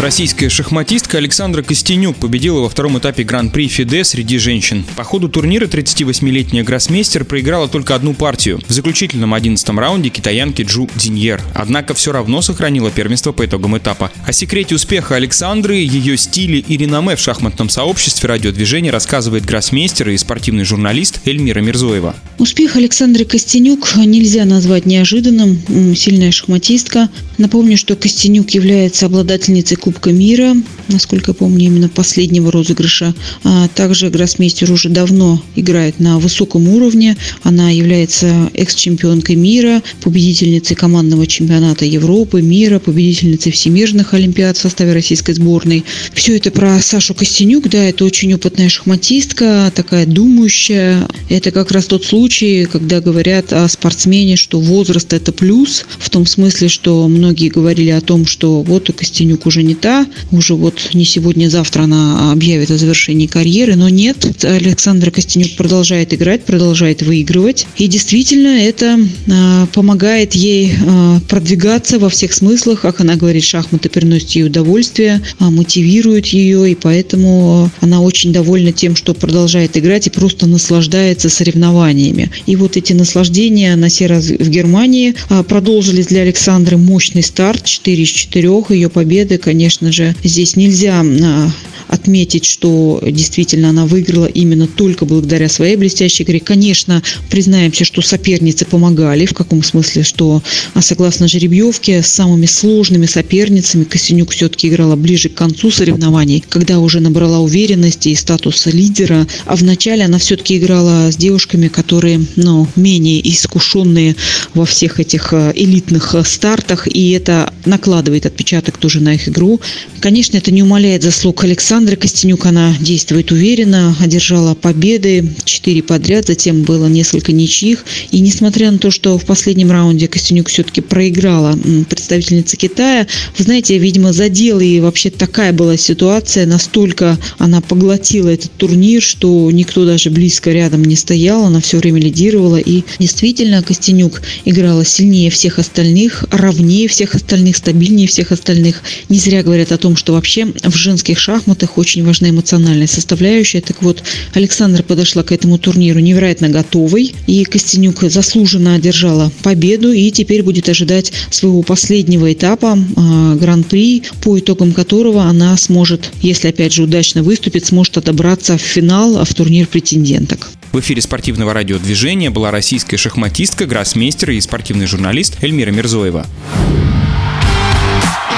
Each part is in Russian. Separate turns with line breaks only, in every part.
Российская шахматистка Александра Костенюк победила во втором этапе Гран-при ФИДЕ среди женщин. По ходу турнира 38-летняя гроссмейстер проиграла только одну партию. В заключительном 11 раунде китаянке Джу Диньер. Однако все равно сохранила первенство по итогам этапа. О секрете успеха Александры, ее стиле и реноме в шахматном сообществе радиодвижения рассказывает гроссмейстер и спортивный журналист Эльмира Мирзоева.
Успех Александры Костенюк нельзя назвать неожиданным. Сильная шахматистка. Напомню, что Костенюк является обладательницей Кубка мира, насколько я помню, именно последнего розыгрыша. А также гроссмейстер уже давно играет на высоком уровне. Она является экс-чемпионкой мира, победительницей командного чемпионата Европы, мира, победительницей всемирных олимпиад в составе российской сборной. Все это про Сашу Костенюк, да, это очень опытная шахматистка, такая думающая. Это как раз тот случай, когда говорят о спортсмене, что возраст это плюс, в том смысле, что многие говорили о том, что вот у Костенюк уже не та, уже вот не сегодня-завтра она объявит о завершении карьеры, но нет, Александра Костенюк продолжает играть, продолжает выигрывать, и действительно это э, помогает ей э, продвигаться во всех смыслах, как она говорит, шахматы приносят ей удовольствие, мотивируют ее, и поэтому она очень довольна тем, что продолжает играть и просто наслаждается соревнованиями. И вот эти наслаждения на сей раз в Германии продолжились для Александры мощный старт, 4 из 4, ее победы, конечно, конечно же, здесь нельзя а, отметить, что действительно она выиграла именно только благодаря своей блестящей игре. Конечно, признаемся, что соперницы помогали, в каком смысле, что а, согласно жеребьевке с самыми сложными соперницами Косинюк все-таки играла ближе к концу соревнований, когда уже набрала уверенности и статуса лидера, а вначале она все-таки играла с девушками, которые ну, менее искушенные во всех этих а, элитных стартах, и это накладывает отпечаток тоже на их игру. Конечно, это не умаляет заслуг Александра, Александра Костенюк, она действует уверенно, одержала победы, четыре подряд, затем было несколько ничьих. И несмотря на то, что в последнем раунде Костенюк все-таки проиграла представительница Китая, вы знаете, видимо, задела и вообще такая была ситуация, настолько она поглотила этот турнир, что никто даже близко рядом не стоял, она все время лидировала. И действительно, Костенюк играла сильнее всех остальных, равнее всех остальных, стабильнее всех остальных. Не зря говорят о том, что вообще в женских шахматах них очень важна эмоциональная составляющая. Так вот, Александра подошла к этому турниру невероятно готовой, и Костенюк заслуженно одержала победу, и теперь будет ожидать своего последнего этапа э, Гран-при, по итогам которого она сможет, если опять же удачно выступит, сможет отобраться в финал, в турнир претенденток.
В эфире спортивного радиодвижения была российская шахматистка, гроссмейстер и спортивный журналист Эльмира Мирзоева.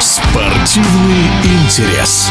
Спортивный интерес.